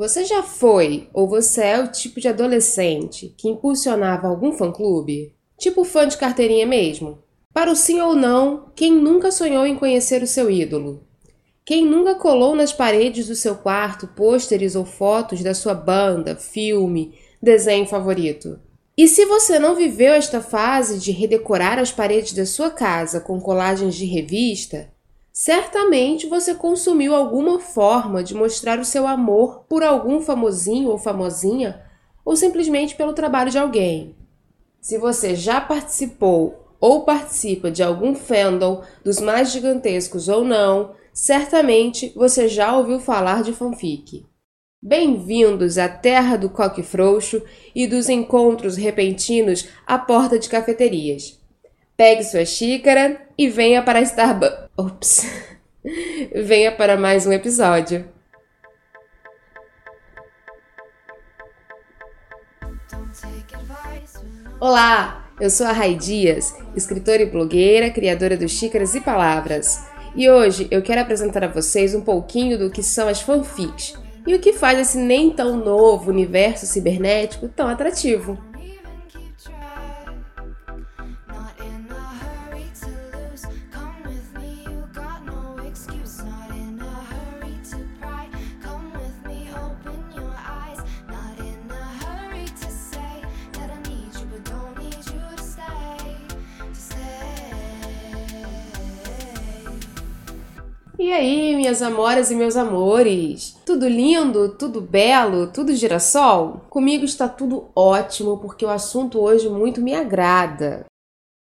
Você já foi ou você é o tipo de adolescente que impulsionava algum fã-clube? Tipo fã de carteirinha mesmo? Para o sim ou não, quem nunca sonhou em conhecer o seu ídolo? Quem nunca colou nas paredes do seu quarto pôsteres ou fotos da sua banda, filme, desenho favorito? E se você não viveu esta fase de redecorar as paredes da sua casa com colagens de revista, Certamente você consumiu alguma forma de mostrar o seu amor por algum famosinho ou famosinha, ou simplesmente pelo trabalho de alguém. Se você já participou ou participa de algum fandom, dos mais gigantescos ou não, certamente você já ouviu falar de fanfic. Bem-vindos à terra do coque frouxo e dos encontros repentinos à porta de cafeterias. Pegue sua xícara e venha para Starbucks. Ops. venha para mais um episódio. Olá, eu sou a Rai Dias, escritora e blogueira, criadora do Xícaras e Palavras. E hoje eu quero apresentar a vocês um pouquinho do que são as fanfics e o que faz esse nem tão novo universo cibernético tão atrativo. E aí, minhas amoras e meus amores? Tudo lindo, tudo belo, tudo girassol? Comigo está tudo ótimo porque o assunto hoje muito me agrada.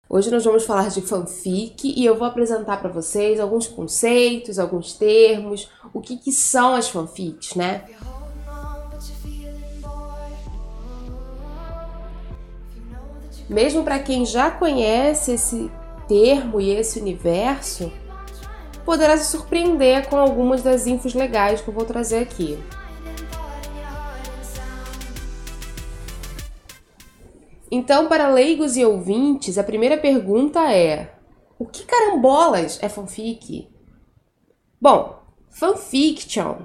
Hoje nós vamos falar de fanfic e eu vou apresentar para vocês alguns conceitos, alguns termos, o que, que são as fanfics, né? Mesmo para quem já conhece esse termo e esse universo, poderá se surpreender com algumas das infos legais que eu vou trazer aqui. Então, para leigos e ouvintes, a primeira pergunta é: o que carambolas é fanfic? Bom, fanfiction,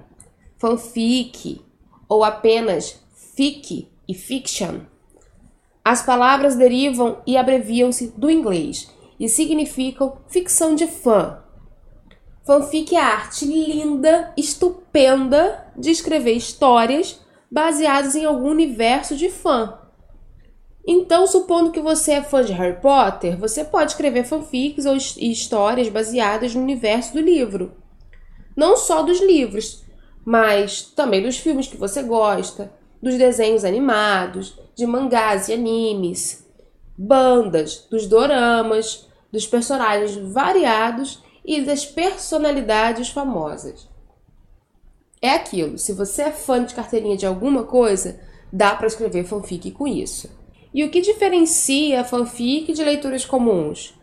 fanfic ou apenas fic e fiction. As palavras derivam e abreviam-se do inglês e significam ficção de fã, Fanfic é a arte linda, estupenda de escrever histórias baseadas em algum universo de fã. Então, supondo que você é fã de Harry Potter, você pode escrever fanfics ou histórias baseadas no universo do livro. Não só dos livros, mas também dos filmes que você gosta, dos desenhos animados, de mangás e animes, bandas, dos doramas, dos personagens variados e das personalidades famosas. É aquilo, se você é fã de carteirinha de alguma coisa, dá para escrever fanfic com isso. E o que diferencia a fanfic de leituras comuns?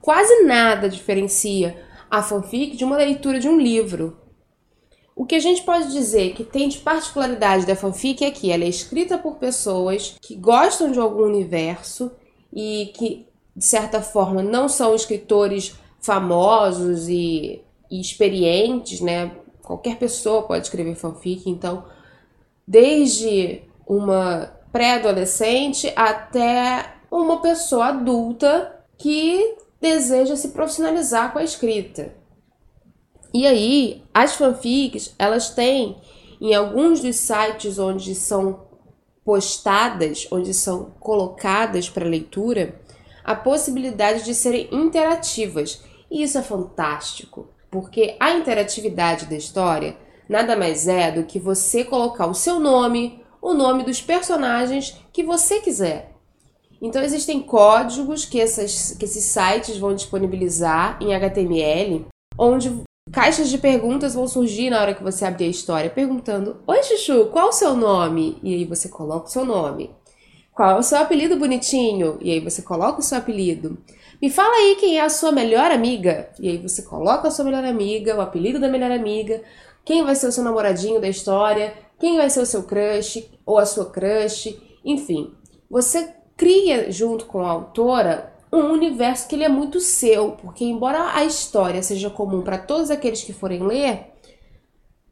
Quase nada diferencia a fanfic de uma leitura de um livro. O que a gente pode dizer que tem de particularidade da fanfic é que ela é escrita por pessoas que gostam de algum universo e que, de certa forma, não são escritores famosos e, e experientes, né? Qualquer pessoa pode escrever fanfic, então, desde uma pré-adolescente até uma pessoa adulta que deseja se profissionalizar com a escrita. E aí, as fanfics, elas têm em alguns dos sites onde são postadas, onde são colocadas para leitura, a possibilidade de serem interativas e isso é fantástico, porque a interatividade da história nada mais é do que você colocar o seu nome, o nome dos personagens que você quiser. Então existem códigos que, essas, que esses sites vão disponibilizar em HTML, onde caixas de perguntas vão surgir na hora que você abrir a história, perguntando: Oi, Chuchu, qual o seu nome? E aí você coloca o seu nome. Qual é o seu apelido bonitinho? E aí você coloca o seu apelido. Me fala aí quem é a sua melhor amiga. E aí você coloca a sua melhor amiga, o apelido da melhor amiga, quem vai ser o seu namoradinho da história, quem vai ser o seu crush ou a sua crush, enfim. Você cria junto com a autora um universo que ele é muito seu, porque embora a história seja comum para todos aqueles que forem ler,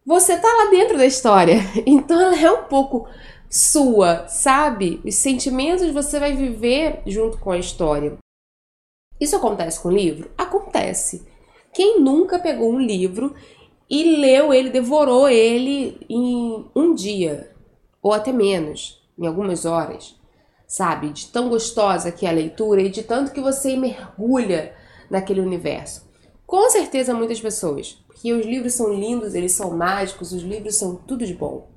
você tá lá dentro da história. Então ela é um pouco sua, sabe? Os sentimentos você vai viver junto com a história. Isso acontece com livro? Acontece. Quem nunca pegou um livro e leu ele, devorou ele em um dia, ou até menos, em algumas horas, sabe? De tão gostosa que é a leitura e de tanto que você mergulha naquele universo. Com certeza muitas pessoas, porque os livros são lindos, eles são mágicos, os livros são tudo de bom.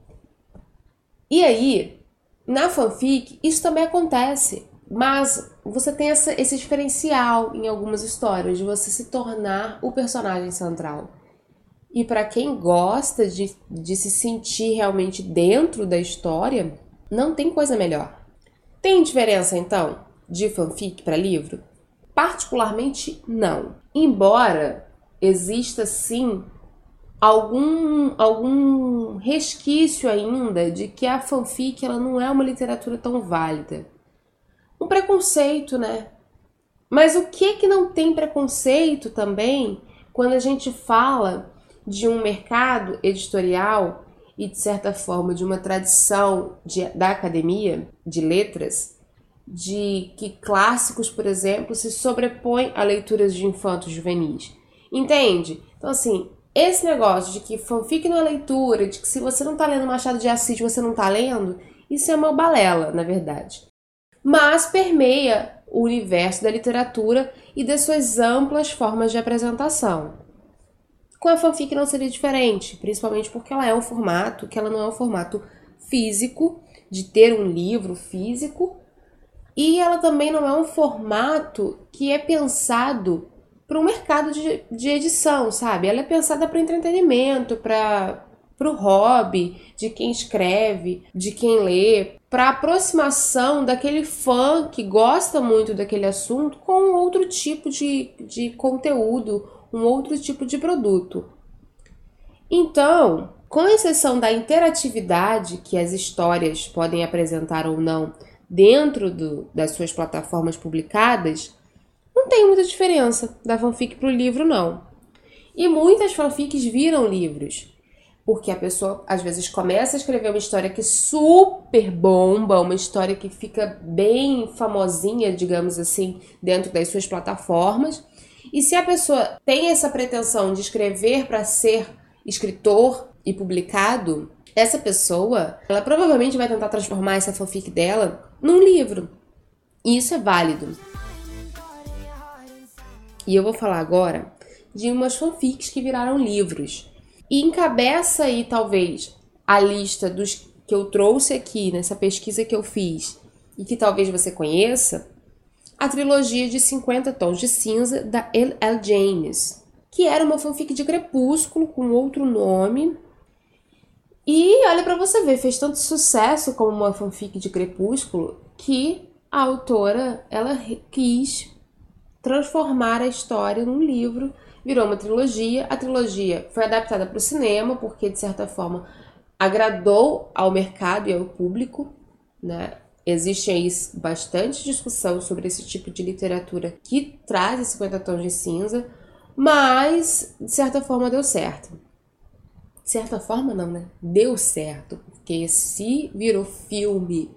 E aí, na fanfic, isso também acontece. Mas você tem essa, esse diferencial em algumas histórias de você se tornar o personagem central. E para quem gosta de, de se sentir realmente dentro da história, não tem coisa melhor. Tem diferença então de fanfic para livro? Particularmente não. Embora exista sim algum, algum resquício ainda de que a fanfic ela não é uma literatura tão válida. Um preconceito, né? Mas o que que não tem preconceito também quando a gente fala de um mercado editorial e de certa forma de uma tradição de, da academia de letras de que clássicos, por exemplo, se sobrepõem a leituras de infantos juvenis. Entende? Então assim, esse negócio de que fanfic não é leitura, de que se você não tá lendo Machado de Assis, você não tá lendo, isso é uma balela, na verdade. Mas permeia o universo da literatura e das suas amplas formas de apresentação. Com a fanfic não seria diferente, principalmente porque ela é um formato que ela não é um formato físico, de ter um livro físico, e ela também não é um formato que é pensado para o mercado de, de edição, sabe? Ela é pensada para entretenimento, para para o hobby de quem escreve, de quem lê, para aproximação daquele fã que gosta muito daquele assunto com outro tipo de, de conteúdo, um outro tipo de produto. Então, com exceção da interatividade que as histórias podem apresentar ou não dentro do, das suas plataformas publicadas, não tem muita diferença da fanfic para o livro, não. E muitas fanfics viram livros, porque a pessoa às vezes começa a escrever uma história que super bomba, uma história que fica bem famosinha, digamos assim, dentro das suas plataformas. E se a pessoa tem essa pretensão de escrever para ser escritor e publicado, essa pessoa, ela provavelmente vai tentar transformar essa fanfic dela num livro. E isso é válido. E eu vou falar agora de umas fanfics que viraram livros. E encabeça aí, talvez, a lista dos que eu trouxe aqui nessa pesquisa que eu fiz e que talvez você conheça, a trilogia de 50 Tons de Cinza da L.L. James, que era uma fanfic de Crepúsculo com outro nome. E olha para você ver, fez tanto sucesso como uma fanfic de Crepúsculo que a autora ela quis transformar a história num livro, virou uma trilogia. A trilogia foi adaptada para o cinema, porque de certa forma agradou ao mercado e ao público, né? Existe aí bastante discussão sobre esse tipo de literatura que traz esse 50 tons de cinza, mas de certa forma deu certo. De certa forma não, né? Deu certo, porque se virou filme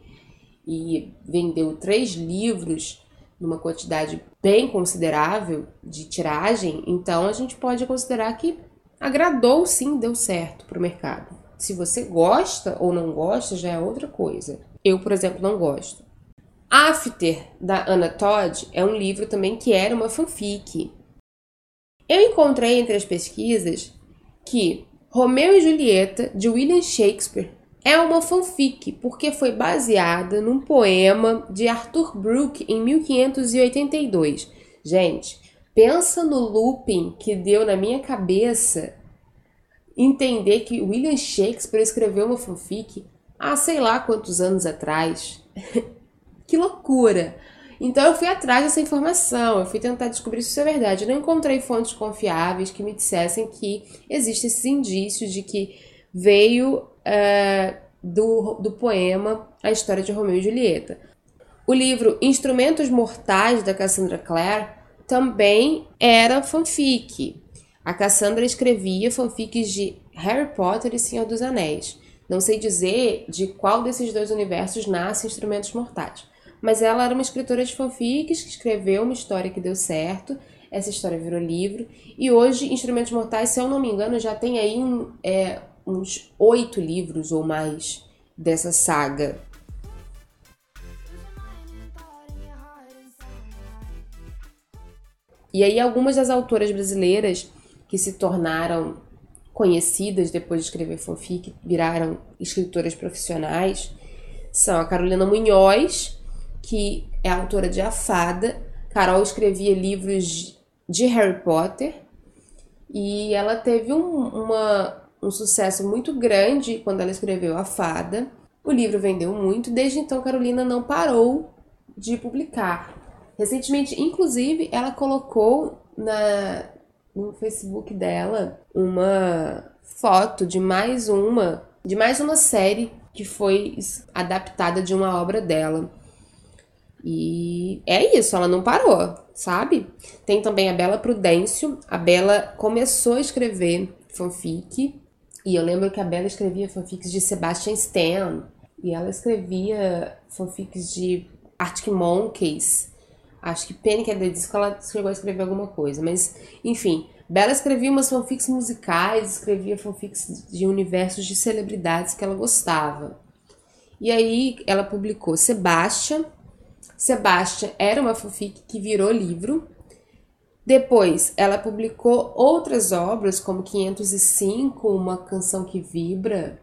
e vendeu três livros numa quantidade bem considerável de tiragem, então a gente pode considerar que agradou sim, deu certo para o mercado. Se você gosta ou não gosta, já é outra coisa. Eu, por exemplo, não gosto. After, da Anna Todd, é um livro também que era uma fanfic. Eu encontrei entre as pesquisas que Romeu e Julieta, de William Shakespeare, é uma fanfic porque foi baseada num poema de Arthur Brooke em 1582. Gente, pensa no looping que deu na minha cabeça entender que William Shakespeare escreveu uma fanfic há sei lá quantos anos atrás. que loucura! Então eu fui atrás dessa informação, eu fui tentar descobrir se isso é verdade. Eu não encontrei fontes confiáveis que me dissessem que existem esses indícios de que veio é, do, do poema A História de Romeu e Julieta. O livro Instrumentos Mortais, da Cassandra Clare, também era fanfic. A Cassandra escrevia fanfics de Harry Potter e Senhor dos Anéis. Não sei dizer de qual desses dois universos nasce Instrumentos Mortais. Mas ela era uma escritora de fanfics que escreveu uma história que deu certo. Essa história virou livro. E hoje, Instrumentos Mortais, se eu não me engano, já tem aí um, é, uns oito livros ou mais dessa saga. E aí, algumas das autoras brasileiras que se tornaram conhecidas depois de escrever fanfic, viraram escritoras profissionais, são a Carolina Munhoz, que é autora de A Fada. Carol escrevia livros de Harry Potter e ela teve um, uma, um sucesso muito grande quando ela escreveu A Fada. O livro vendeu muito, desde então Carolina não parou de publicar. Recentemente, inclusive, ela colocou na, no Facebook dela uma foto de mais uma, de mais uma série que foi adaptada de uma obra dela. E é isso, ela não parou, sabe? Tem também a Bela Prudêncio. A Bela começou a escrever fanfic. E eu lembro que a Bela escrevia fanfics de Sebastian Stan. E ela escrevia fanfics de Arctic Monkeys. Acho que Panic! at the Disco ela chegou a escrever alguma coisa. Mas, enfim, Bela escrevia umas fanfics musicais, escrevia fanfics de universos de celebridades que ela gostava. E aí ela publicou Sebastian, Sebastian era uma fanfic que virou livro. Depois, ela publicou outras obras, como 505, Uma Canção que Vibra.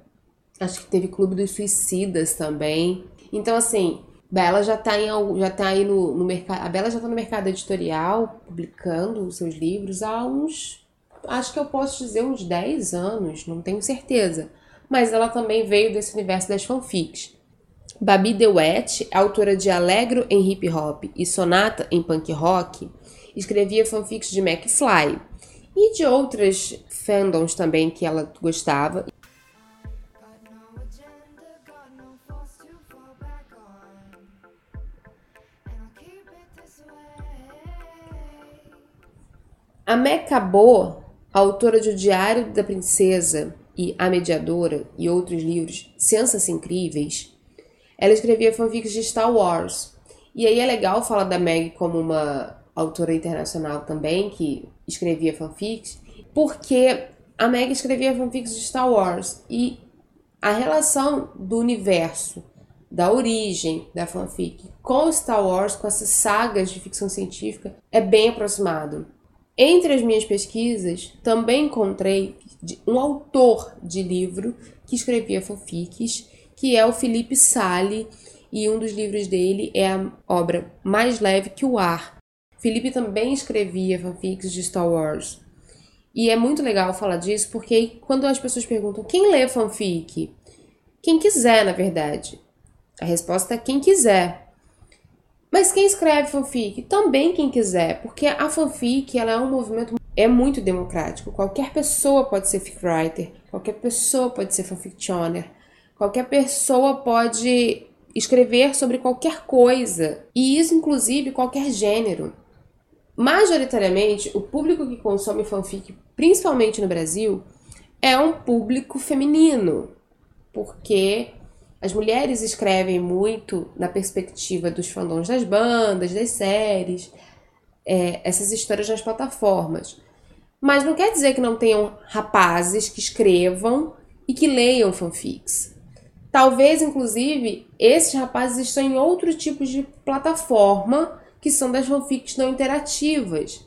Acho que teve Clube dos Suicidas também. Então, assim, Bela já está em, já tá aí no, no mercado. A Bela já está no mercado editorial, publicando os seus livros há uns. Acho que eu posso dizer uns 10 anos, não tenho certeza. Mas ela também veio desse universo das fanfics. Babi DeWitt, autora de Alegro em Hip Hop e Sonata em Punk Rock, escrevia fanfics de McFly e de outras fandoms também que ela gostava. A Mecabô, autora de O Diário da Princesa e A Mediadora e outros livros Ciências Incríveis, ela escrevia fanfics de Star Wars. E aí é legal falar da Meg como uma autora internacional também, que escrevia fanfics, porque a Meg escrevia fanfics de Star Wars. E a relação do universo, da origem da fanfic com Star Wars, com essas sagas de ficção científica, é bem aproximado. Entre as minhas pesquisas, também encontrei um autor de livro que escrevia fanfics que é o Felipe Sale, e um dos livros dele é a obra Mais Leve que o Ar. Felipe também escrevia fanfics de Star Wars. E é muito legal falar disso porque quando as pessoas perguntam quem lê fanfic, quem quiser, na verdade. A resposta é quem quiser. Mas quem escreve fanfic? Também quem quiser, porque a fanfic ela é um movimento é muito democrático. Qualquer pessoa pode ser fic writer, qualquer pessoa pode ser fanfictioner. Qualquer pessoa pode escrever sobre qualquer coisa, e isso inclusive qualquer gênero. Majoritariamente, o público que consome fanfic, principalmente no Brasil, é um público feminino, porque as mulheres escrevem muito na perspectiva dos fandoms das bandas, das séries, é, essas histórias nas plataformas. Mas não quer dizer que não tenham rapazes que escrevam e que leiam fanfics. Talvez, inclusive, esses rapazes estão em outros tipos de plataforma que são das fanfics não interativas.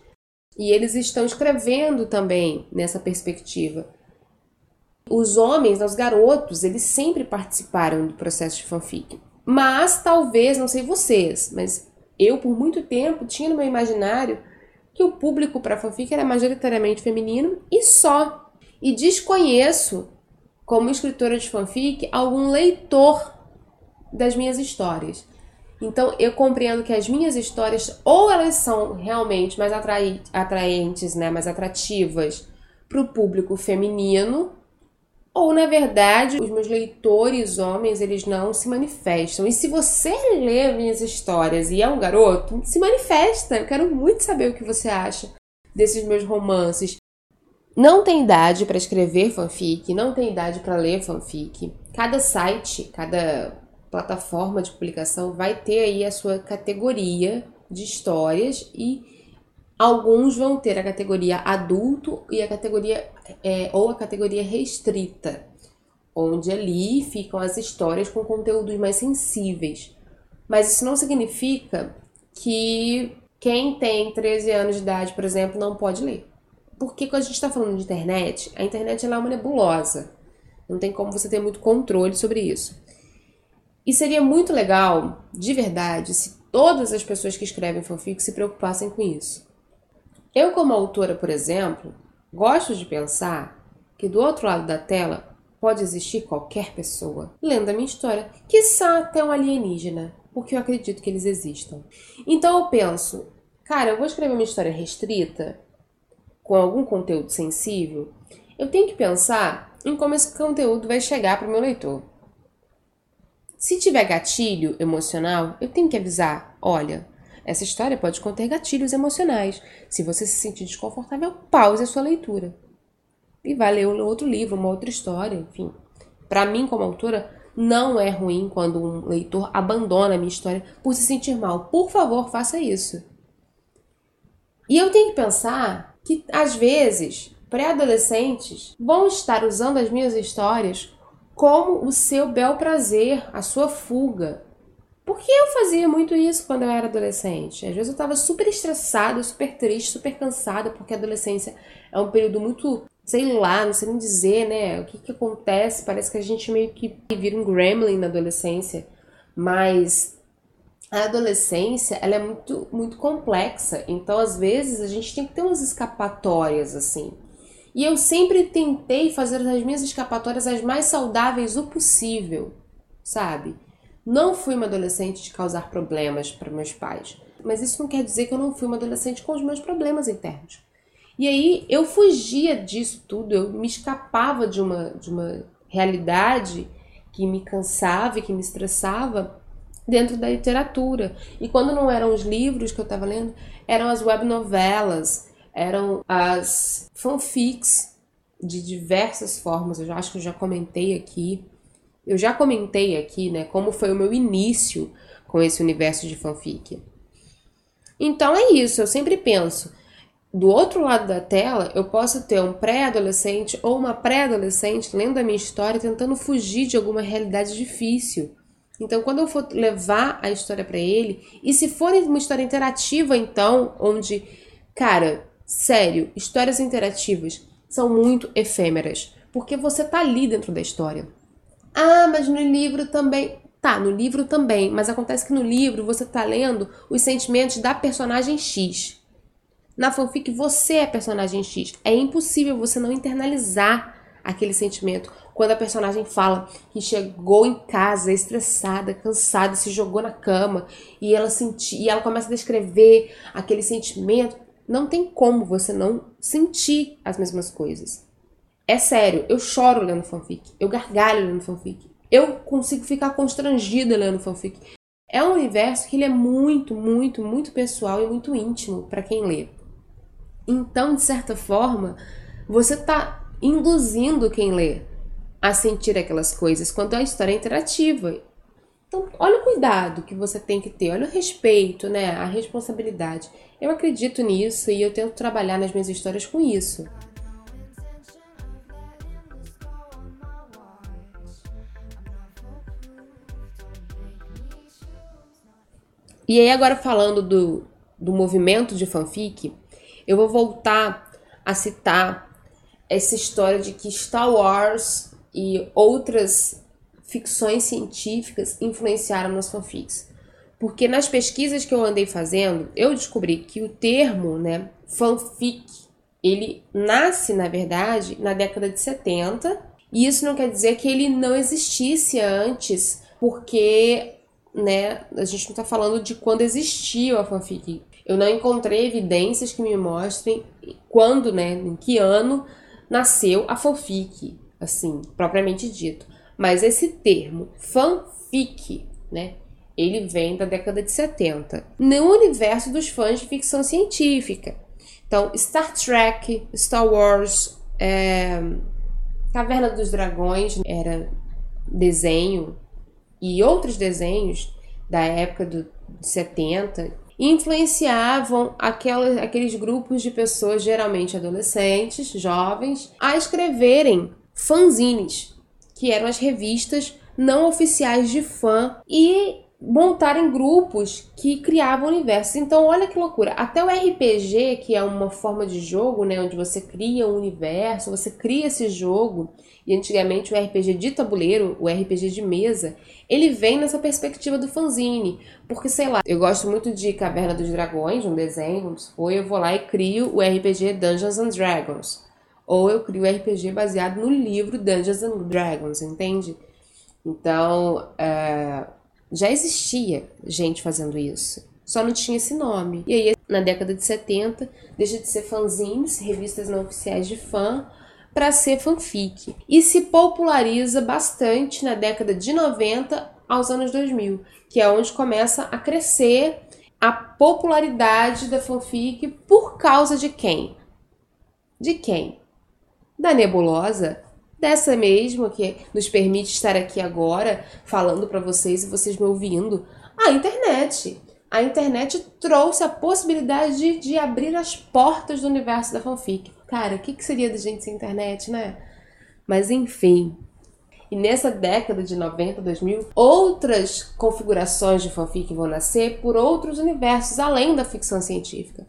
E eles estão escrevendo também nessa perspectiva. Os homens, os garotos, eles sempre participaram do processo de fanfic. Mas talvez, não sei vocês, mas eu por muito tempo tinha no meu imaginário que o público para fanfic era majoritariamente feminino e só. E desconheço como escritora de fanfic, algum leitor das minhas histórias. Então eu compreendo que as minhas histórias ou elas são realmente mais atraentes, né, mais atrativas para o público feminino, ou na verdade os meus leitores homens eles não se manifestam. E se você lê minhas histórias e é um garoto, se manifesta. Eu quero muito saber o que você acha desses meus romances. não tem idade para escrever fanfic, não tem idade para ler fanfic. Cada site, cada plataforma de publicação vai ter aí a sua categoria de histórias e alguns vão ter a categoria adulto e a categoria é, ou a categoria restrita, onde ali ficam as histórias com conteúdos mais sensíveis. Mas isso não significa que quem tem 13 anos de idade, por exemplo, não pode ler. Porque quando a gente está falando de internet, a internet é uma nebulosa. Não tem como você ter muito controle sobre isso. E seria muito legal, de verdade, se todas as pessoas que escrevem fanfic se preocupassem com isso. Eu, como autora, por exemplo, gosto de pensar que do outro lado da tela pode existir qualquer pessoa lendo a minha história, quiçá até um alienígena, porque eu acredito que eles existam. Então eu penso, cara, eu vou escrever uma história restrita, com algum conteúdo sensível, eu tenho que pensar em como esse conteúdo vai chegar para o meu leitor. Se tiver gatilho emocional, eu tenho que avisar: olha, essa história pode conter gatilhos emocionais. Se você se sentir desconfortável, pause a sua leitura. E vai ler outro livro, uma outra história, enfim. Para mim, como autora, não é ruim quando um leitor abandona a minha história por se sentir mal. Por favor, faça isso. E eu tenho que pensar que, às vezes, pré-adolescentes vão estar usando as minhas histórias como o seu bel prazer, a sua fuga. Porque eu fazia muito isso quando eu era adolescente. Às vezes eu estava super estressada, super triste, super cansada, porque a adolescência é um período muito, sei lá, não sei nem dizer, né? O que, que acontece? Parece que a gente meio que vira um gremlin na adolescência. Mas a adolescência ela é muito, muito complexa. Então, às vezes, a gente tem que ter umas escapatórias assim. E eu sempre tentei fazer as minhas escapatórias as mais saudáveis o possível, sabe? Não fui uma adolescente de causar problemas para meus pais, mas isso não quer dizer que eu não fui uma adolescente com os meus problemas internos. E aí eu fugia disso tudo, eu me escapava de uma, de uma realidade que me cansava e que me estressava dentro da literatura. E quando não eram os livros que eu estava lendo, eram as web novelas, eram as fanfics de diversas formas. Eu já acho que eu já comentei aqui. Eu já comentei aqui, né, como foi o meu início com esse universo de fanfic. Então é isso, eu sempre penso, do outro lado da tela, eu posso ter um pré-adolescente ou uma pré-adolescente lendo a minha história tentando fugir de alguma realidade difícil. Então, quando eu for levar a história para ele, e se for uma história interativa, então, onde, cara, Sério, histórias interativas são muito efêmeras, porque você tá ali dentro da história. Ah, mas no livro também. Tá, no livro também, mas acontece que no livro você tá lendo os sentimentos da personagem X. Na fanfic você é personagem X. É impossível você não internalizar aquele sentimento quando a personagem fala que chegou em casa estressada, cansada, se jogou na cama e ela senti, e ela começa a descrever aquele sentimento não tem como você não sentir as mesmas coisas. É sério, eu choro lendo fanfic, eu gargalho lendo fanfic, eu consigo ficar constrangida lendo fanfic. É um universo que ele é muito, muito, muito pessoal e muito íntimo para quem lê. Então, de certa forma, você está induzindo quem lê a sentir aquelas coisas quando a história é interativa. Então, olha o cuidado que você tem que ter, olha o respeito, né? A responsabilidade. Eu acredito nisso e eu tento trabalhar nas minhas histórias com isso. E aí, agora falando do, do movimento de fanfic, eu vou voltar a citar essa história de que Star Wars e outras ficções científicas influenciaram nas fanfics. Porque nas pesquisas que eu andei fazendo, eu descobri que o termo, né, fanfic, ele nasce, na verdade, na década de 70, e isso não quer dizer que ele não existisse antes, porque, né, a gente não está falando de quando existiu a fanfic. Eu não encontrei evidências que me mostrem quando, né, em que ano nasceu a fanfic, assim, propriamente dito. Mas esse termo, fanfic, né? Ele vem da década de 70, no universo dos fãs de ficção científica. Então, Star Trek, Star Wars, É... Caverna dos Dragões era desenho e outros desenhos da época do, de 70 influenciavam aqueles grupos de pessoas, geralmente adolescentes, jovens, a escreverem fanzines, que eram as revistas não oficiais de fã, e montarem grupos que criavam universos. Então, olha que loucura. Até o RPG, que é uma forma de jogo, né, onde você cria um universo, você cria esse jogo, e antigamente o RPG de tabuleiro, o RPG de mesa, ele vem nessa perspectiva do fanzine. Porque, sei lá, eu gosto muito de Caverna dos Dragões, um desenho, for, eu vou lá e crio o RPG Dungeons and Dragons. Ou eu crio RPG baseado no livro Dungeons and Dragons, entende? Então, é já existia gente fazendo isso, só não tinha esse nome. E aí, na década de 70, deixa de ser fanzines, revistas não oficiais de fã, para ser fanfic. E se populariza bastante na década de 90 aos anos 2000, que é onde começa a crescer a popularidade da fanfic por causa de quem? De quem? Da nebulosa dessa mesmo que nos permite estar aqui agora falando para vocês e vocês me ouvindo, a internet. A internet trouxe a possibilidade de, de abrir as portas do universo da fanfic. Cara, o que, que seria da gente sem internet, né? Mas enfim. E nessa década de 90, 2000, outras configurações de fanfic vão nascer por outros universos, além da ficção científica.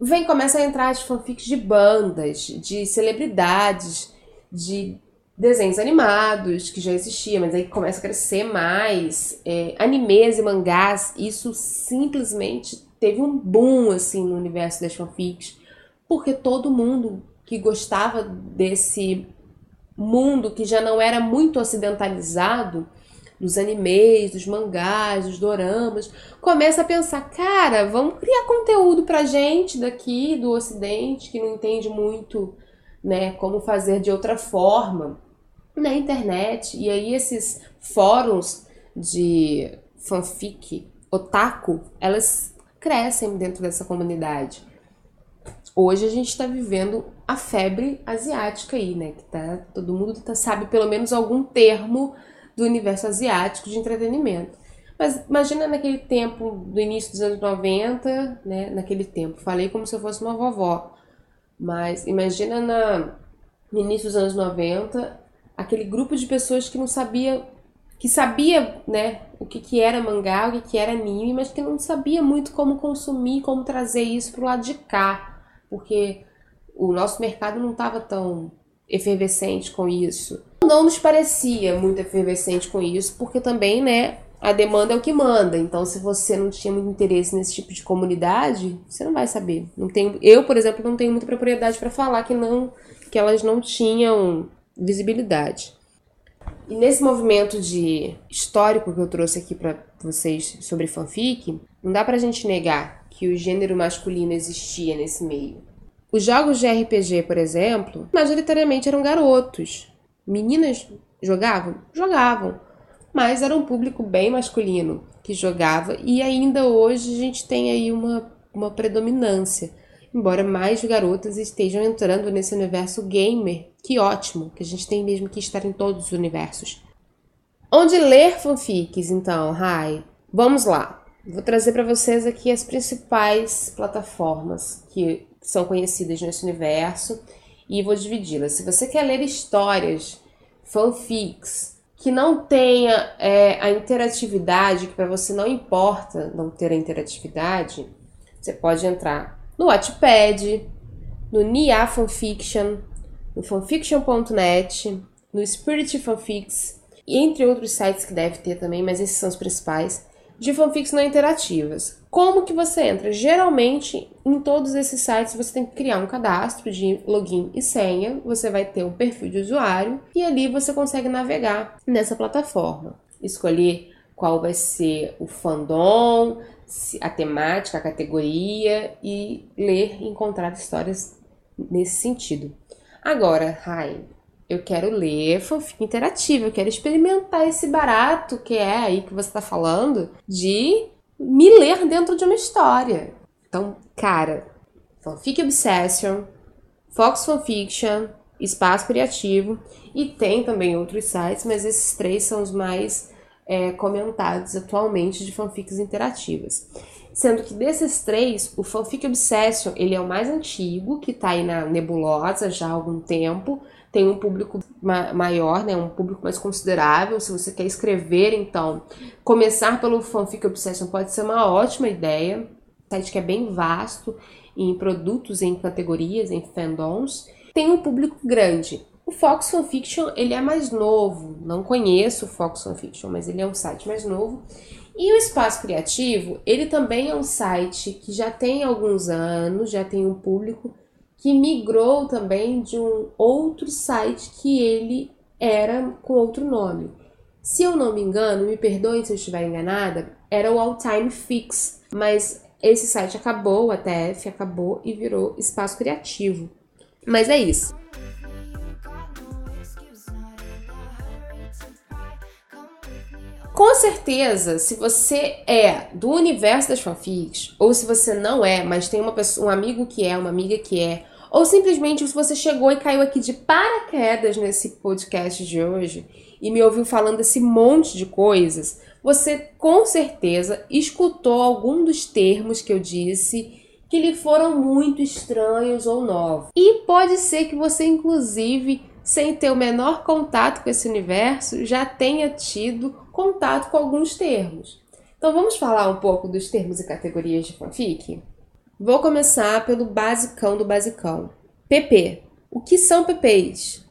Vem, começa a entrar as fanfics de bandas, de celebridades, de desenhos animados, que já existia, mas aí começa a crescer mais, é, animes e mangás, isso simplesmente teve um boom, assim, no universo das fanfics, porque todo mundo que gostava desse mundo que já não era muito ocidentalizado, dos animes, dos mangás, dos doramas, começa a pensar, cara, vamos criar conteúdo pra gente daqui do ocidente que não entende muito né, como fazer de outra forma na internet. E aí esses fóruns de fanfic, otaku, elas crescem dentro dessa comunidade. Hoje a gente está vivendo a febre asiática aí, né? Que tá, todo mundo tá, sabe pelo menos algum termo do universo asiático de entretenimento. Mas imagina naquele tempo do início dos anos 90, né? Naquele tempo. Falei como se eu fosse uma vovó. Mas imagina na, no início dos anos 90, aquele grupo de pessoas que não sabia, que sabia, né, o que, que era mangá, o que, que era anime, mas que não sabia muito como consumir, como trazer isso pro lado de cá, porque o nosso mercado não estava tão efervescente com isso. Não nos parecia muito efervescente com isso, porque também, né, a demanda é o que manda. Então, se você não tinha muito interesse nesse tipo de comunidade, você não vai saber. Não tenho, eu, por exemplo, não tenho muita propriedade para falar que não que elas não tinham visibilidade. E nesse movimento de histórico que eu trouxe aqui para vocês sobre fanfic, não dá pra gente negar que o gênero masculino existia nesse meio. Os jogos de RPG, por exemplo, majoritariamente eram garotos. Meninas jogavam? Jogavam mas era um público bem masculino que jogava e ainda hoje a gente tem aí uma, uma predominância. Embora mais garotas estejam entrando nesse universo gamer, que ótimo, que a gente tem mesmo que estar em todos os universos. Onde ler fanfics, então, Rai? Vamos lá. Vou trazer para vocês aqui as principais plataformas que são conhecidas nesse universo e vou dividi-las. Se você quer ler histórias, fanfics, que não tenha é, a interatividade, que para você não importa não ter a interatividade, você pode entrar no Wattpad, no Nia Fanfiction, no fanfiction.net, no Spirit Fanfics, e entre outros sites que deve ter também, mas esses são os principais de fanfics não interativas. Como que você entra? Geralmente, em todos esses sites, você tem que criar um cadastro de login e senha, você vai ter um perfil de usuário e ali você consegue navegar nessa plataforma. Escolher qual vai ser o fandom, a temática, a categoria e ler e encontrar histórias nesse sentido. Agora, Rai, eu quero ler fanfic interativa, eu quero experimentar esse barato que é aí que você está falando de me ler dentro de uma história. Então, cara, Fanfic Obsession, Fox Fanfiction, Espaço Criativo e tem também outros sites, mas esses três são os mais é, comentados atualmente de fanfics interativas. Sendo que desses três, o Fanfic Obsession ele é o mais antigo, que está aí na nebulosa já há algum tempo, tem um público ma maior, né, um público mais considerável. Se você quer escrever, então, começar pelo Fanfic Obsession pode ser uma ótima ideia. O site que é bem vasto em produtos, em categorias, em fandoms. Tem um público grande. O Fox Fanfiction, ele é mais novo. Não conheço o Fox Fanfiction, mas ele é um site mais novo. E o Espaço Criativo, ele também é um site que já tem alguns anos, já tem um público que migrou também de um outro site que ele era com outro nome. Se eu não me engano, me perdoem se eu estiver enganada, era o All Time Fix, mas esse site acabou, a TF acabou e virou Espaço Criativo. Mas é isso. Com certeza, se você é do universo das fanfics, ou se você não é, mas tem uma pessoa, um amigo que é, uma amiga que é, ou simplesmente se você chegou e caiu aqui de paraquedas nesse podcast de hoje e me ouviu falando esse monte de coisas, você com certeza escutou algum dos termos que eu disse que lhe foram muito estranhos ou novos. E pode ser que você, inclusive, sem ter o menor contato com esse universo, já tenha tido contato com alguns termos. Então vamos falar um pouco dos termos e categorias de fanfic? Vou começar pelo basicão do basicão. PP. O que são PPs?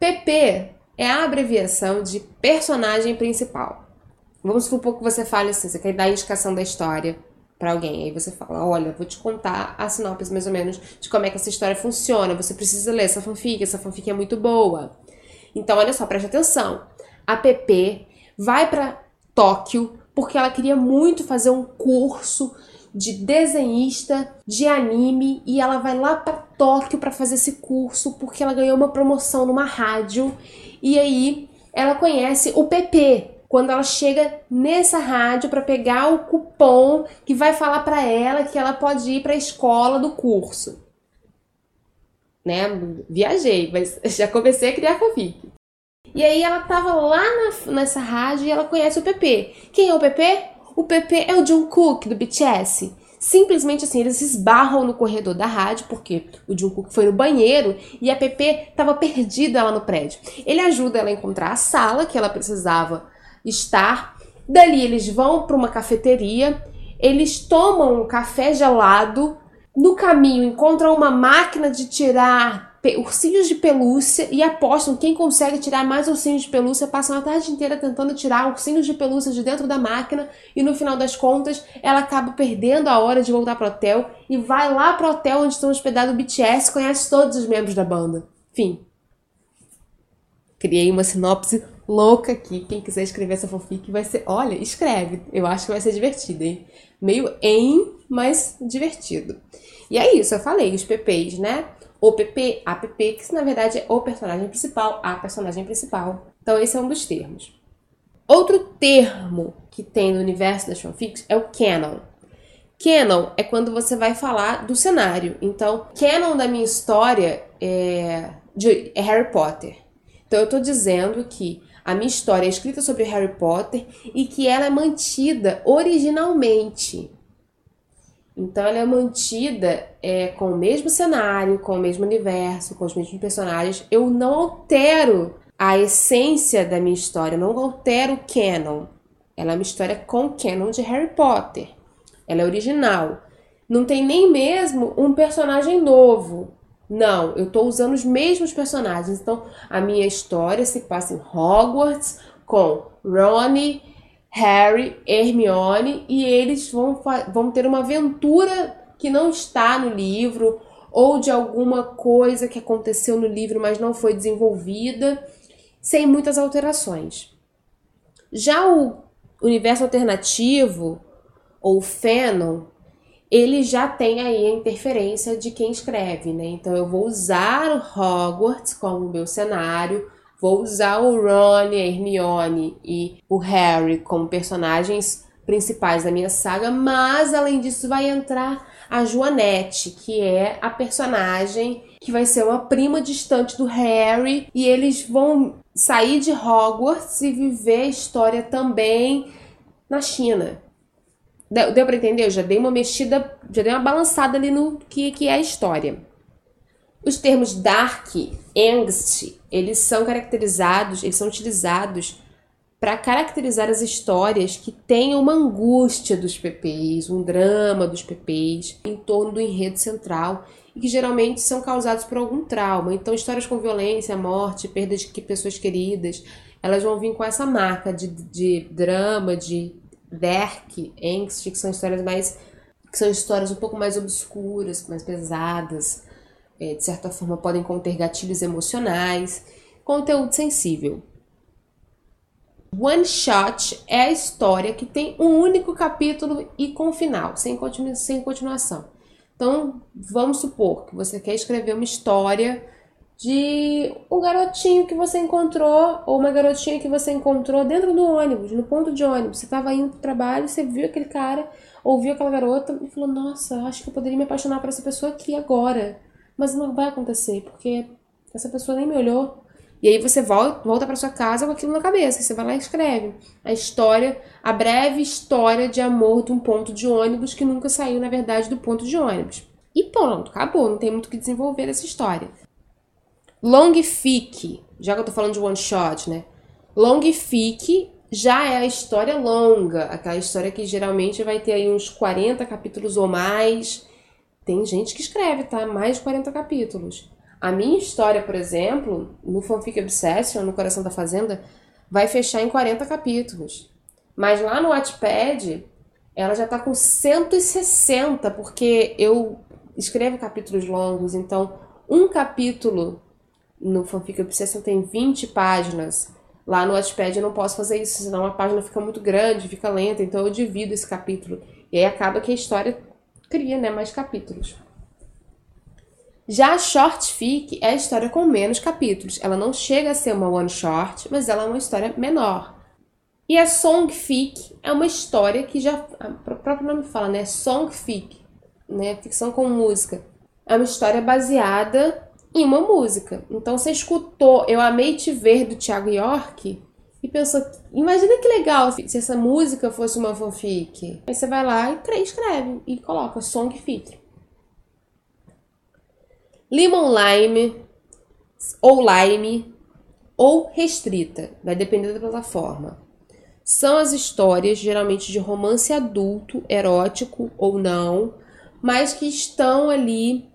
PP é a abreviação de personagem principal. Vamos supor que você fale assim, você quer dar a indicação da história para alguém. Aí você fala, olha, vou te contar a sinopse mais ou menos de como é que essa história funciona. Você precisa ler essa fanfic, essa fanfic é muito boa. Então, olha só, preste atenção. A PP vai para Tóquio porque ela queria muito fazer um curso de desenhista de anime e ela vai lá para Tóquio para fazer esse curso porque ela ganhou uma promoção numa rádio e aí ela conhece o PP. Quando ela chega nessa rádio para pegar o cupom que vai falar para ela que ela pode ir para a escola do curso. Né? Viajei, mas já comecei a criar fanfic. E aí ela tava lá na, nessa rádio e ela conhece o PP. Quem é o PP? O PP é o Jungkook do BTS. Simplesmente assim, eles esbarram no corredor da rádio, porque o Jungkook foi no banheiro e a PP estava perdida lá no prédio. Ele ajuda ela a encontrar a sala que ela precisava estar. Dali eles vão para uma cafeteria, eles tomam um café gelado. No caminho encontram uma máquina de tirar ursinhos de pelúcia e apostam quem consegue tirar mais ursinhos de pelúcia, passam a tarde inteira tentando tirar ursinhos de pelúcia de dentro da máquina e no final das contas ela acaba perdendo a hora de voltar pro hotel e vai lá pro hotel onde estão hospedados o BTS, conhece todos os membros da banda. Fim. Criei uma sinopse louca aqui. Quem quiser escrever essa fanfic vai ser. Olha, escreve. Eu acho que vai ser divertido, hein? Meio em, mas divertido. E é isso, eu falei, os PPs, né? OPP, APP, que na verdade é o personagem principal, a personagem principal. Então esse é um dos termos. Outro termo que tem no universo das fanfics é o canon. Canon é quando você vai falar do cenário. Então, canon da minha história é, de, é Harry Potter. Então eu estou dizendo que a minha história é escrita sobre Harry Potter e que ela é mantida originalmente. Então ela é mantida é, com o mesmo cenário, com o mesmo universo, com os mesmos personagens. Eu não altero a essência da minha história, eu não altero o canon. Ela é uma história com o canon de Harry Potter. Ela é original. Não tem nem mesmo um personagem novo. Não, eu estou usando os mesmos personagens. Então, a minha história se passa em Hogwarts com Ronnie Harry, Hermione e eles vão, vão ter uma aventura que não está no livro ou de alguma coisa que aconteceu no livro, mas não foi desenvolvida, sem muitas alterações. Já o universo alternativo ou fanon, ele já tem aí a interferência de quem escreve, né? Então eu vou usar o Hogwarts como meu cenário, Vou usar o Ron, a Hermione e o Harry como personagens principais da minha saga, mas além disso vai entrar a Joanette, que é a personagem que vai ser uma prima distante do Harry e eles vão sair de Hogwarts e viver a história também na China. Deu, deu para entender? Eu já dei uma mexida, já dei uma balançada ali no que, que é a história. Os termos dark, angst, eles são caracterizados, eles são utilizados para caracterizar as histórias que têm uma angústia dos PPs, um drama dos PPs em torno do enredo central e que geralmente são causados por algum trauma. Então, histórias com violência, morte, perda de pessoas queridas, elas vão vir com essa marca de, de drama, de dark, angst, que são histórias mais que são histórias um pouco mais obscuras, mais pesadas, de certa forma podem conter gatilhos emocionais, conteúdo sensível. One Shot é a história que tem um único capítulo e com final, sem, continu sem continuação. Então, vamos supor que você quer escrever uma história de um garotinho que você encontrou ou uma garotinha que você encontrou dentro do ônibus, no ponto de ônibus. Você estava indo para o trabalho, você viu aquele cara, ouviu aquela garota e falou: Nossa, acho que eu poderia me apaixonar por essa pessoa aqui agora. Mas não vai acontecer, porque essa pessoa nem me olhou. E aí você volta, volta para sua casa com aquilo na cabeça. Você vai lá e escreve a história, a breve história de amor de um ponto de ônibus que nunca saiu, na verdade, do ponto de ônibus. E pronto, acabou. Não tem muito o que desenvolver essa história. Long fic, já que eu tô falando de one shot, né? Long fic já é a história longa, aquela história que geralmente vai ter aí uns 40 capítulos ou mais. Tem gente que escreve, tá? Mais de 40 capítulos. A minha história, por exemplo, no Fanfic Obsession, no Coração da Fazenda, vai fechar em 40 capítulos. Mas lá no Wattpad, ela já tá com 160, porque eu escrevo capítulos longos, então um capítulo no Fanfic Obsession tem 20 páginas. Lá no Wattpad eu não posso fazer isso, senão a página fica muito grande, fica lenta, então eu divido esse capítulo. E aí acaba que a história cria né, mais capítulos. Já a short fic é a história com menos capítulos. Ela não chega a ser uma one short, mas ela é uma história menor. E a song fic é uma história que já o próprio nome fala, né? Song fic, né? Ficção com música. É uma história baseada em uma música. Então você escutou Eu Amei Te Ver do Thiago York pensou, imagina que legal se essa música fosse uma fanfic. Aí você vai lá e escreve e coloca song fic. Lemon Lime ou Lime ou restrita, vai depender da plataforma. São as histórias geralmente de romance adulto, erótico ou não, mas que estão ali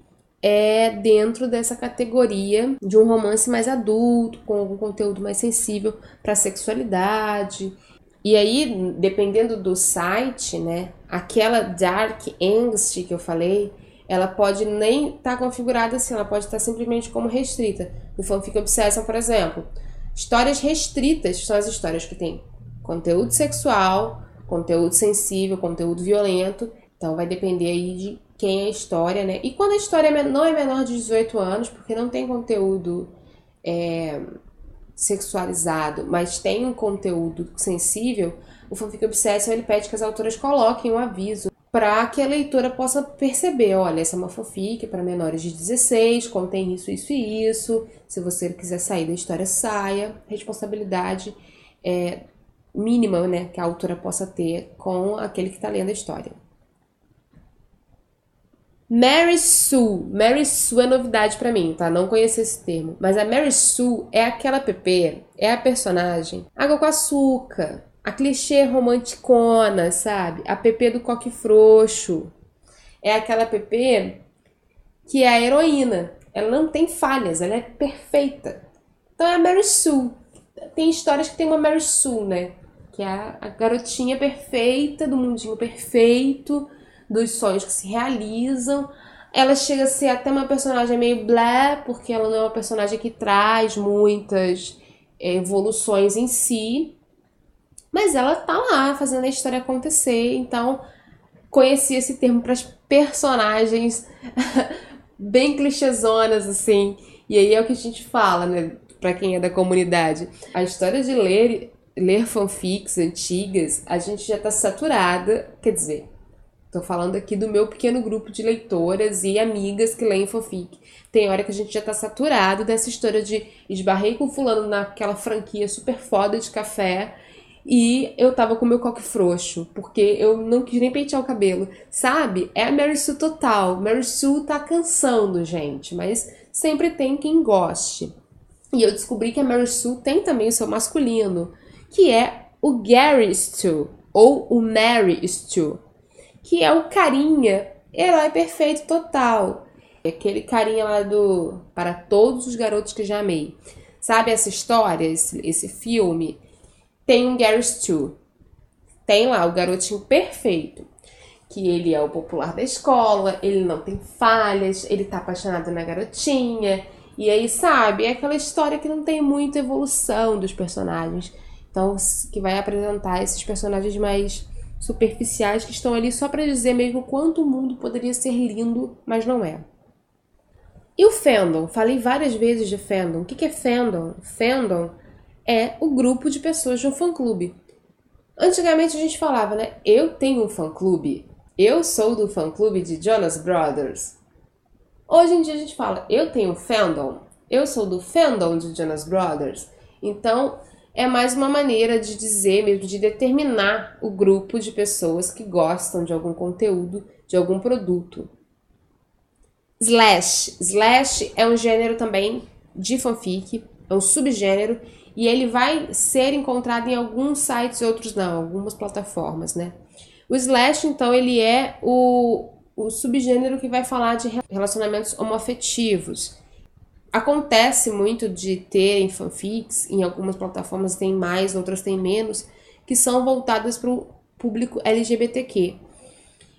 é dentro dessa categoria de um romance mais adulto, com algum conteúdo mais sensível para a sexualidade. E aí, dependendo do site, né, aquela dark angst que eu falei, ela pode nem estar tá configurada assim, ela pode estar tá simplesmente como restrita. No Fanfic Obsession, por exemplo, histórias restritas são as histórias que têm conteúdo sexual, conteúdo sensível, conteúdo violento. Então vai depender aí de quem é a história, né? E quando a história é não é menor de 18 anos, porque não tem conteúdo é, sexualizado, mas tem um conteúdo sensível, o Fanfic Obsession ele pede que as autoras coloquem um aviso para que a leitora possa perceber, olha, essa é uma fanfic para menores de 16, contém isso, isso e isso. Se você quiser sair da história, saia. Responsabilidade é, mínima, né, que a autora possa ter com aquele que está lendo a história. Mary Sue. Mary Sue é novidade para mim, tá? Não conheço esse termo. Mas a Mary Sue é aquela PP, é a personagem água com açúcar, a clichê romanticona, sabe? A PP do coque frouxo. É aquela PP que é a heroína. Ela não tem falhas, ela é perfeita. Então é a Mary Sue. Tem histórias que tem uma Mary Sue, né? Que é a, a garotinha perfeita, do mundinho perfeito, dos sonhos que se realizam. Ela chega a ser até uma personagem meio blé, porque ela não é uma personagem que traz muitas é, evoluções em si. Mas ela tá lá fazendo a história acontecer, então conheci esse termo para as personagens bem clichêzonas, assim. E aí é o que a gente fala, né? Pra quem é da comunidade. A história de ler, ler fanfics antigas, a gente já tá saturada. Quer dizer, Tô falando aqui do meu pequeno grupo de leitoras e amigas que leem fanfic. Tem hora que a gente já tá saturado dessa história de esbarrei com fulano naquela franquia super foda de café e eu tava com meu coque frouxo, porque eu não quis nem pentear o cabelo. Sabe? É a Mary Sue total. Mary Sue tá cansando, gente, mas sempre tem quem goste. E eu descobri que a Mary Sue tem também o seu masculino, que é o Gary Stu, ou o Mary Stu, que é o carinha, herói perfeito total. Aquele carinha lá do Para Todos os Garotos que Já Amei. Sabe essa história, esse, esse filme? tem um Gary Stu. Tem lá o garotinho perfeito. Que ele é o popular da escola, ele não tem falhas, ele tá apaixonado na garotinha. E aí, sabe, é aquela história que não tem muita evolução dos personagens. Então, que vai apresentar esses personagens mais superficiais que estão ali só para dizer mesmo quanto o mundo poderia ser lindo, mas não é. E o fandom? Falei várias vezes de fandom. O que é fandom? Fandom é o grupo de pessoas de um fã-clube. Antigamente a gente falava, né? Eu tenho um fã-clube. Eu sou do fã-clube de Jonas Brothers. Hoje em dia a gente fala, eu tenho um fandom. Eu sou do fandom de Jonas Brothers. Então, é mais uma maneira de dizer, mesmo de determinar o grupo de pessoas que gostam de algum conteúdo, de algum produto. Slash. Slash é um gênero também de fanfic, é um subgênero e ele vai ser encontrado em alguns sites e outros não, algumas plataformas, né? O slash, então, ele é o, o subgênero que vai falar de relacionamentos homoafetivos. Acontece muito de terem fanfics, em algumas plataformas tem mais, outras tem menos, que são voltadas para o público LGBTQ.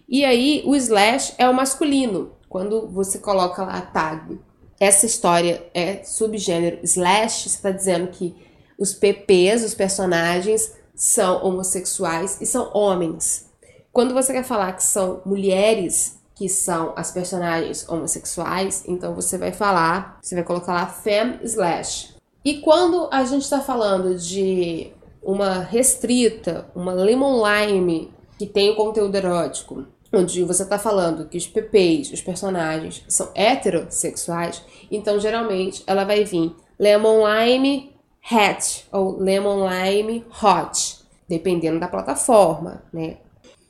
E aí, o slash é o masculino, quando você coloca lá a tag essa história é subgênero slash, você está dizendo que os PPs, os personagens, são homossexuais e são homens. Quando você quer falar que são mulheres que são as personagens homossexuais, então você vai falar, você vai colocar lá fem slash. E quando a gente está falando de uma restrita, uma lemon lime que tem o conteúdo erótico, onde você está falando que os PPs, os personagens, são heterossexuais, então geralmente ela vai vir Lemon Lime Hat ou Lemon Lime Hot, dependendo da plataforma, né?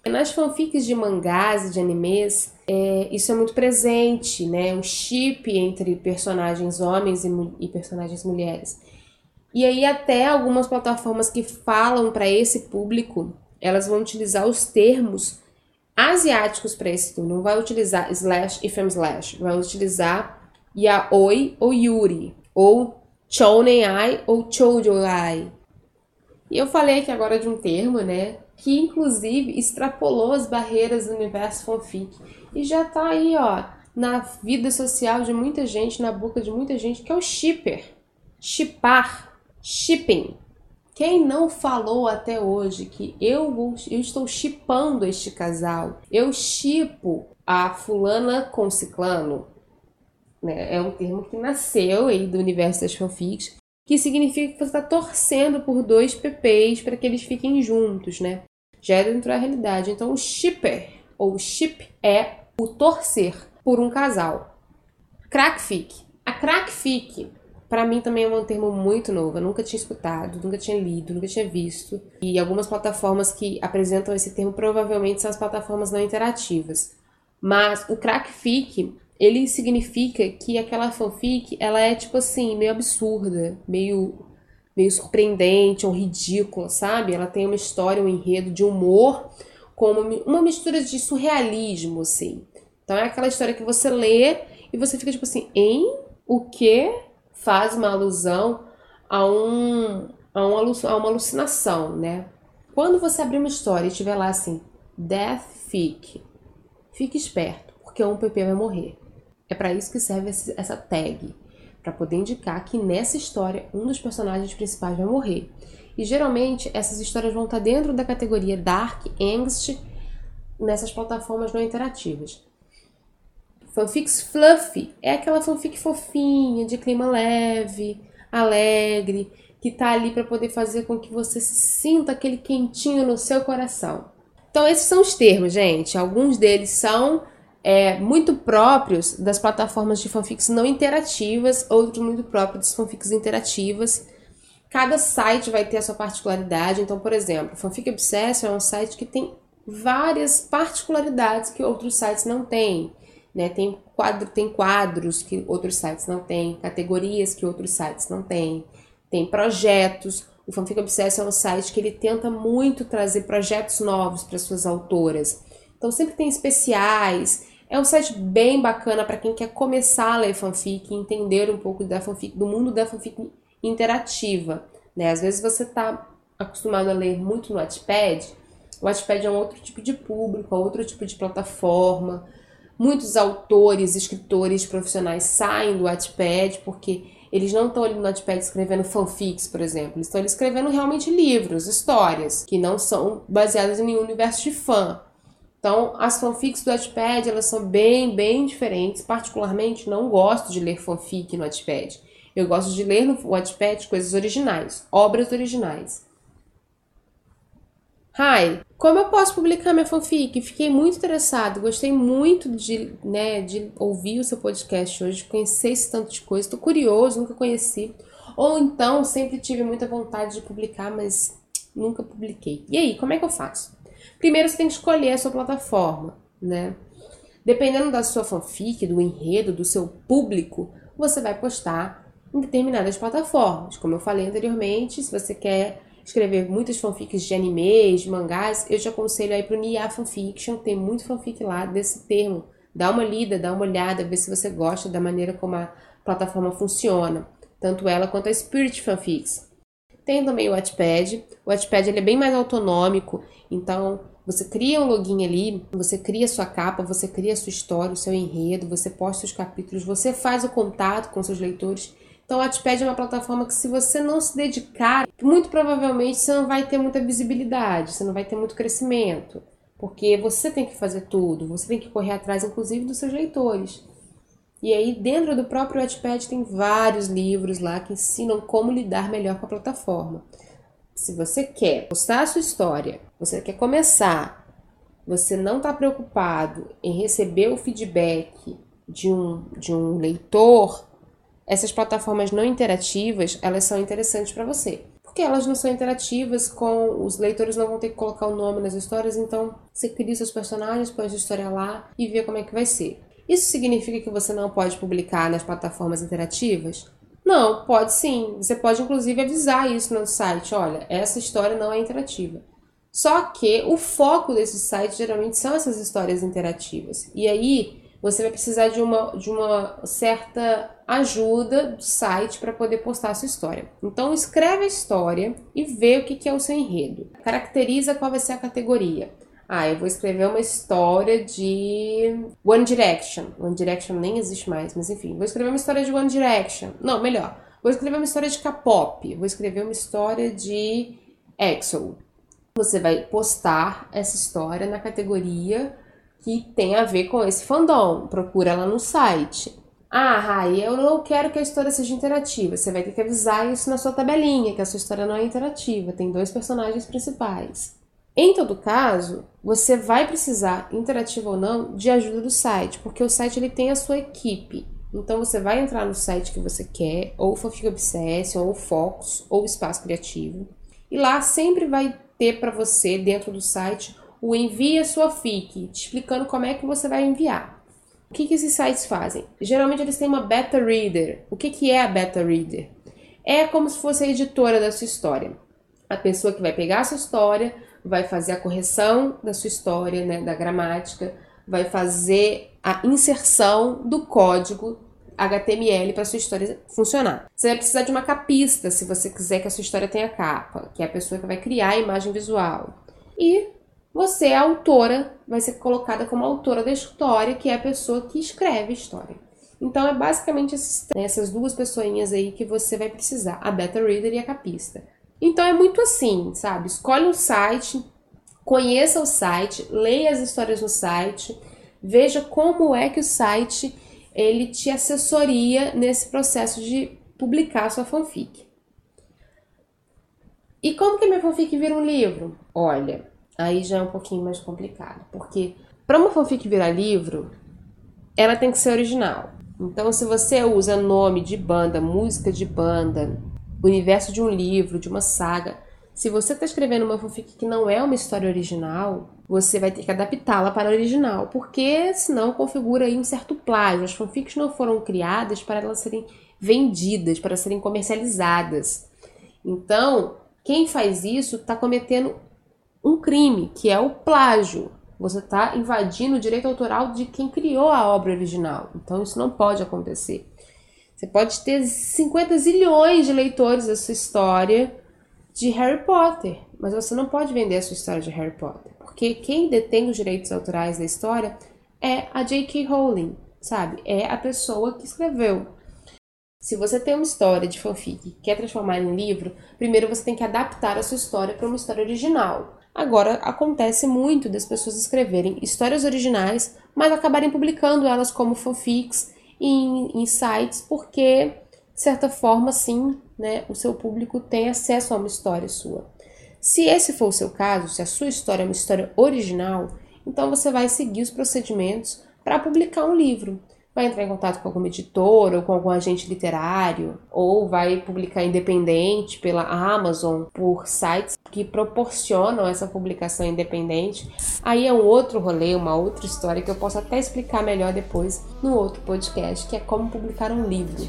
Nas fanfics de mangás e de animes, é, isso é muito presente, né? Um chip entre personagens homens e, e personagens mulheres. E aí até algumas plataformas que falam para esse público, elas vão utilizar os termos asiáticos para esse Não vai utilizar slash e fem slash. Vai utilizar yaoi ou yuri. Ou chonenai ou choujoai. E eu falei aqui agora de um termo, né? Que inclusive extrapolou as barreiras do universo fanfic. E já tá aí, ó, na vida social de muita gente, na boca de muita gente, que é o shipper. Shippar. Shipping. Quem não falou até hoje que eu, vou, eu estou chipando este casal, eu chipo a fulana com ciclano, né? é um termo que nasceu aí do universo das fanfics, que significa que você está torcendo por dois PPs para que eles fiquem juntos, né? Já é dentro da realidade. Então, o shipper, ou ship, é o torcer por um casal. Crackfic. A crackfic para mim também é um termo muito novo. Eu nunca tinha escutado, nunca tinha lido, nunca tinha visto. E algumas plataformas que apresentam esse termo provavelmente são as plataformas não interativas. Mas o crackfic, ele significa que aquela fanfic, ela é tipo assim, meio absurda, meio meio surpreendente ou ridícula, sabe? Ela tem uma história, um enredo de humor com uma, mistura de surrealismo, assim. Então é aquela história que você lê e você fica tipo assim, em o que faz uma alusão a, um, a, uma, a uma alucinação, né? Quando você abrir uma história e tiver lá assim, Death Fic, fique esperto, porque um PP vai morrer. É para isso que serve essa tag, para poder indicar que nessa história um dos personagens principais vai morrer. E geralmente essas histórias vão estar dentro da categoria Dark Angst nessas plataformas não interativas. Fanfics fluffy é aquela fanfic fofinha, de clima leve, alegre, que tá ali para poder fazer com que você se sinta aquele quentinho no seu coração. Então, esses são os termos, gente. Alguns deles são é, muito próprios das plataformas de fanfics não interativas, outros muito próprios das fanfics interativas. Cada site vai ter a sua particularidade. Então, por exemplo, Fanfic Obsession é um site que tem várias particularidades que outros sites não têm. Né? Tem, quadro, tem quadros que outros sites não têm, categorias que outros sites não têm, tem projetos. O Fanfic Obsession é um site que ele tenta muito trazer projetos novos para suas autoras. Então sempre tem especiais. É um site bem bacana para quem quer começar a ler fanfic entender um pouco da fanfic, do mundo da fanfic interativa. Né? Às vezes você está acostumado a ler muito no Wattpad. O Wattpad é um outro tipo de público, é outro tipo de plataforma. Muitos autores, escritores profissionais saem do Wattpad porque eles não estão ali no Notepad escrevendo fanfics, por exemplo. Eles estão escrevendo realmente livros, histórias, que não são baseadas em nenhum universo de fã. Então, as fanfics do Wattpad, elas são bem, bem diferentes. Particularmente, não gosto de ler fanfic no Wattpad. Eu gosto de ler no Wattpad coisas originais, obras originais. Hi, como eu posso publicar minha fanfic? Fiquei muito interessado, gostei muito de, né, de ouvir o seu podcast hoje, conhecer esse tanto de coisa, estou curioso, nunca conheci. Ou então, sempre tive muita vontade de publicar, mas nunca publiquei. E aí, como é que eu faço? Primeiro você tem que escolher a sua plataforma, né? Dependendo da sua fanfic, do enredo, do seu público, você vai postar em determinadas plataformas. Como eu falei anteriormente, se você quer escrever muitas fanfics de animes, mangás, eu te aconselho aí pro Nia Fanfiction, tem muito fanfic lá desse termo. Dá uma lida, dá uma olhada, vê se você gosta da maneira como a plataforma funciona, tanto ela quanto a Spirit Fanfics. Tem também o Wattpad. O Wattpad ele é bem mais autonômico, então você cria um login ali, você cria sua capa, você cria sua história, o seu enredo, você posta os capítulos, você faz o contato com seus leitores então, o Wattpad é uma plataforma que, se você não se dedicar, muito provavelmente você não vai ter muita visibilidade, você não vai ter muito crescimento, porque você tem que fazer tudo, você tem que correr atrás, inclusive, dos seus leitores. E aí, dentro do próprio Wattpad, tem vários livros lá que ensinam como lidar melhor com a plataforma. Se você quer postar a sua história, você quer começar, você não está preocupado em receber o feedback de um, de um leitor, essas plataformas não interativas, elas são interessantes para você. Porque elas não são interativas com os leitores não vão ter que colocar o nome nas histórias, então você cria seus personagens, põe a sua história lá e vê como é que vai ser. Isso significa que você não pode publicar nas plataformas interativas? Não, pode sim. Você pode inclusive avisar isso no site, olha, essa história não é interativa. Só que o foco desses sites geralmente são essas histórias interativas. E aí você vai precisar de uma, de uma certa ajuda do site para poder postar a sua história. Então, escreve a história e vê o que, que é o seu enredo. Caracteriza qual vai ser a categoria. Ah, eu vou escrever uma história de One Direction. One Direction nem existe mais, mas enfim, vou escrever uma história de One Direction. Não, melhor. Vou escrever uma história de K-pop. Vou escrever uma história de EXO. Você vai postar essa história na categoria que tem a ver com esse fandom. Procura lá no site. Ah, Rai, eu não quero que a história seja interativa. Você vai ter que avisar isso na sua tabelinha, que a sua história não é interativa, tem dois personagens principais. Em todo caso, você vai precisar, interativo ou não, de ajuda do site, porque o site ele tem a sua equipe. Então você vai entrar no site que você quer, ou Fanfic Obsession, ou Focus, ou Espaço Criativo, e lá sempre vai ter para você, dentro do site, o envia sua FIC, te explicando como é que você vai enviar. O que, que esses sites fazem? Geralmente eles têm uma beta reader. O que, que é a beta reader? É como se fosse a editora da sua história. A pessoa que vai pegar a sua história, vai fazer a correção da sua história, né, da gramática, vai fazer a inserção do código HTML para sua história funcionar. Você vai precisar de uma capista se você quiser que a sua história tenha capa, que é a pessoa que vai criar a imagem visual. E você, a autora, vai ser colocada como autora da história, que é a pessoa que escreve a história. Então, é basicamente esses, essas duas pessoinhas aí que você vai precisar, a beta reader e a capista. Então, é muito assim, sabe? Escolhe um site, conheça o site, leia as histórias no site, veja como é que o site ele te assessoria nesse processo de publicar sua fanfic. E como que minha fanfic vira um livro? Olha, aí já é um pouquinho mais complicado, porque para uma fanfic virar livro, ela tem que ser original. Então, se você usa nome de banda, música de banda, universo de um livro, de uma saga, se você está escrevendo uma fanfic que não é uma história original, você vai ter que adaptá-la para a original, porque senão configura aí um certo plágio. As fanfics não foram criadas para elas serem vendidas, para serem comercializadas. Então, quem faz isso está cometendo um crime, que é o plágio. Você está invadindo o direito autoral de quem criou a obra original. Então, isso não pode acontecer. Você pode ter 50 zilhões de leitores da sua história de Harry Potter, mas você não pode vender a sua história de Harry Potter, porque quem detém os direitos autorais da história é a J.K. Rowling, sabe? É a pessoa que escreveu. Se você tem uma história de fanfic e quer transformar em livro, primeiro você tem que adaptar a sua história para uma história original. Agora, acontece muito das pessoas escreverem histórias originais, mas acabarem publicando elas como fanfics em, em sites, porque, de certa forma, sim, né, o seu público tem acesso a uma história sua. Se esse for o seu caso, se a sua história é uma história original, então você vai seguir os procedimentos para publicar um livro. Vai entrar em contato com alguma editora ou com algum agente literário, ou vai publicar independente pela Amazon, por sites que proporcionam essa publicação independente. Aí é um outro rolê, uma outra história que eu posso até explicar melhor depois no outro podcast, que é como publicar um livro.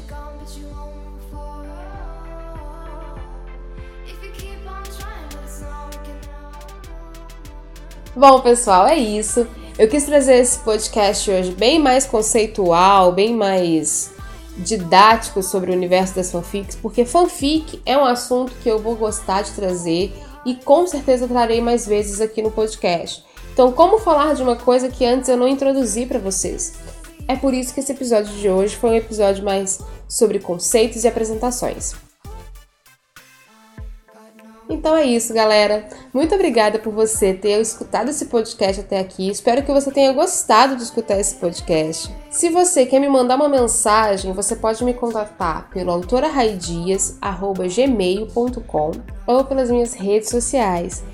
Bom, pessoal, é isso. Eu quis trazer esse podcast hoje bem mais conceitual, bem mais didático sobre o universo das fanfics, porque fanfic é um assunto que eu vou gostar de trazer e com certeza trarei mais vezes aqui no podcast. Então, como falar de uma coisa que antes eu não introduzi para vocês? É por isso que esse episódio de hoje foi um episódio mais sobre conceitos e apresentações. Então é isso, galera. Muito obrigada por você ter escutado esse podcast até aqui. Espero que você tenha gostado de escutar esse podcast. Se você quer me mandar uma mensagem, você pode me contatar pelo autoraraidias@gmail.com ou pelas minhas redes sociais.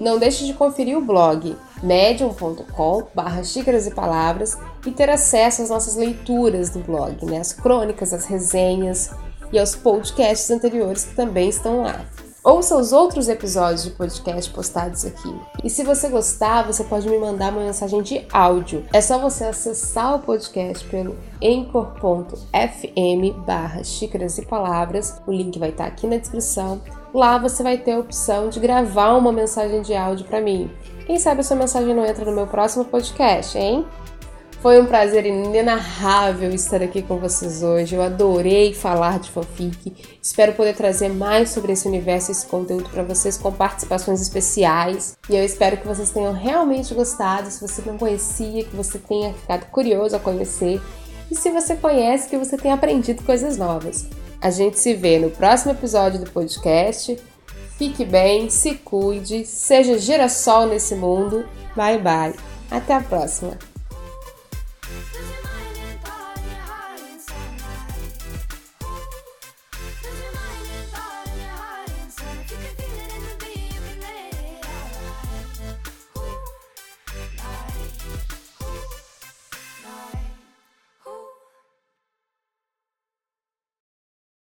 Não deixe de conferir o blog medium.com barra xícaras e palavras e ter acesso às nossas leituras do blog, né? as crônicas, as resenhas e aos podcasts anteriores que também estão lá. Ouça os outros episódios de podcast postados aqui. E se você gostar, você pode me mandar uma mensagem de áudio. É só você acessar o podcast pelo anchor.fm barra xícaras e palavras. O link vai estar aqui na descrição. Lá você vai ter a opção de gravar uma mensagem de áudio para mim. Quem sabe a sua mensagem não entra no meu próximo podcast, hein? Foi um prazer inenarrável estar aqui com vocês hoje. Eu adorei falar de fanfic. Espero poder trazer mais sobre esse universo, esse conteúdo para vocês com participações especiais. E eu espero que vocês tenham realmente gostado. Se você não conhecia, que você tenha ficado curioso a conhecer. E se você conhece, que você tenha aprendido coisas novas. A gente se vê no próximo episódio do podcast. Fique bem, se cuide, seja girassol nesse mundo. Bye bye. Até a próxima.